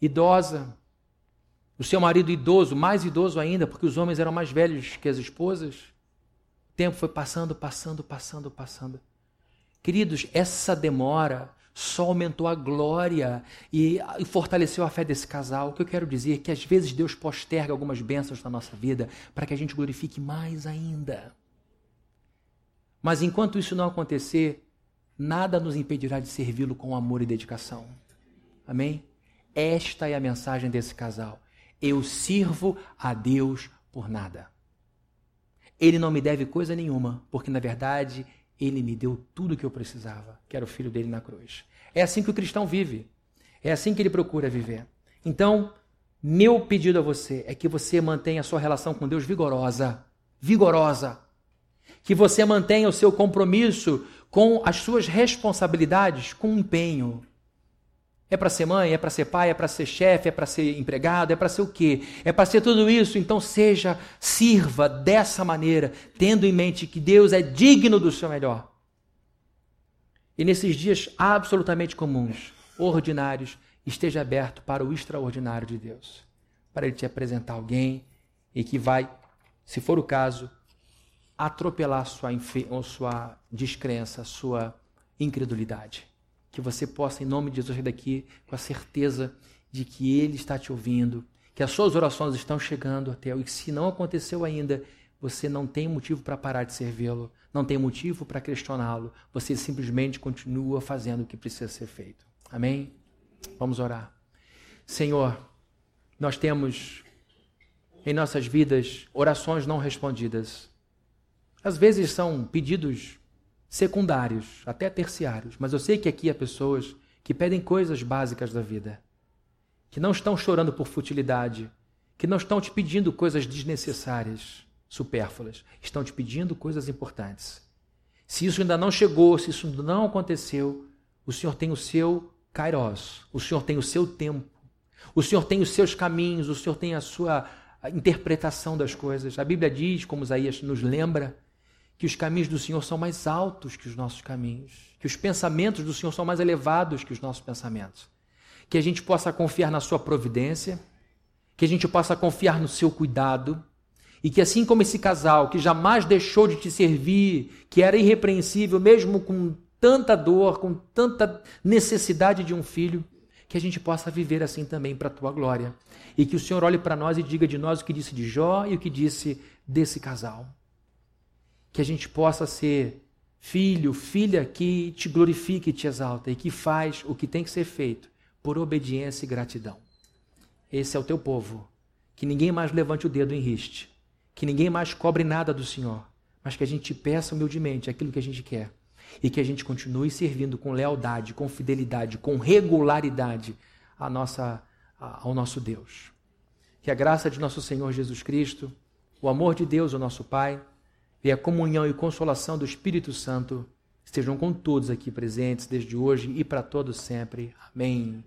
Idosa, o seu marido idoso, mais idoso ainda, porque os homens eram mais velhos que as esposas. O tempo foi passando, passando, passando, passando. Queridos, essa demora só aumentou a glória e, fortaleceu a fé desse casal. O que eu quero dizer é que às vezes Deus posterga algumas bênçãos na nossa vida para que a gente glorifique mais ainda. Mas enquanto isso não acontecer, nada nos impedirá de servi-lo com amor e dedicação. Amém? Esta é a mensagem desse casal. Eu sirvo a Deus por nada. Ele não me deve coisa nenhuma, porque na verdade ele me deu tudo o que eu precisava, que era o filho dele na cruz. É assim que o cristão vive. É assim que ele procura viver. Então, meu pedido a você é que você mantenha a sua relação com Deus vigorosa. Vigorosa. Que você mantenha o seu compromisso com as suas responsabilidades com empenho. É para ser mãe, é para ser pai, é para ser chefe, é para ser empregado, é para ser o quê? É para ser tudo isso. Então seja, sirva dessa maneira, tendo em mente que Deus é digno do seu melhor. E nesses dias absolutamente comuns, ordinários, esteja aberto para o extraordinário de Deus, para Ele te apresentar alguém e que vai, se for o caso, atropelar sua, sua descrença, sua incredulidade que você possa, em nome de Jesus, sair daqui com a certeza de que Ele está te ouvindo, que as suas orações estão chegando até e que se não aconteceu ainda, você não tem motivo para parar de servi-lo, não tem motivo para questioná-lo, você simplesmente continua fazendo o que precisa ser feito. Amém? Vamos orar. Senhor, nós temos em nossas vidas orações não respondidas. Às vezes são pedidos secundários, até terciários, mas eu sei que aqui há pessoas que pedem coisas básicas da vida, que não estão chorando por futilidade, que não estão te pedindo coisas desnecessárias, supérfluas, estão te pedindo coisas importantes. Se isso ainda não chegou, se isso não aconteceu, o Senhor tem o seu kairos, o Senhor tem o seu tempo, o Senhor tem os seus caminhos, o Senhor tem a sua interpretação das coisas. A Bíblia diz, como Isaías nos lembra, que os caminhos do Senhor são mais altos que os nossos caminhos, que os pensamentos do Senhor são mais elevados que os nossos pensamentos. Que a gente possa confiar na Sua providência, que a gente possa confiar no Seu cuidado, e que assim como esse casal que jamais deixou de te servir, que era irrepreensível, mesmo com tanta dor, com tanta necessidade de um filho, que a gente possa viver assim também para a tua glória. E que o Senhor olhe para nós e diga de nós o que disse de Jó e o que disse desse casal que a gente possa ser filho, filha que te glorifica e te exalta e que faz o que tem que ser feito por obediência e gratidão. Esse é o teu povo. Que ninguém mais levante o dedo em riste. Que ninguém mais cobre nada do Senhor. Mas que a gente peça humildemente aquilo que a gente quer. E que a gente continue servindo com lealdade, com fidelidade, com regularidade a nossa, ao nosso Deus. Que a graça de nosso Senhor Jesus Cristo, o amor de Deus, o nosso Pai, e a comunhão e consolação do Espírito Santo estejam com todos aqui presentes desde hoje e para todos sempre. Amém.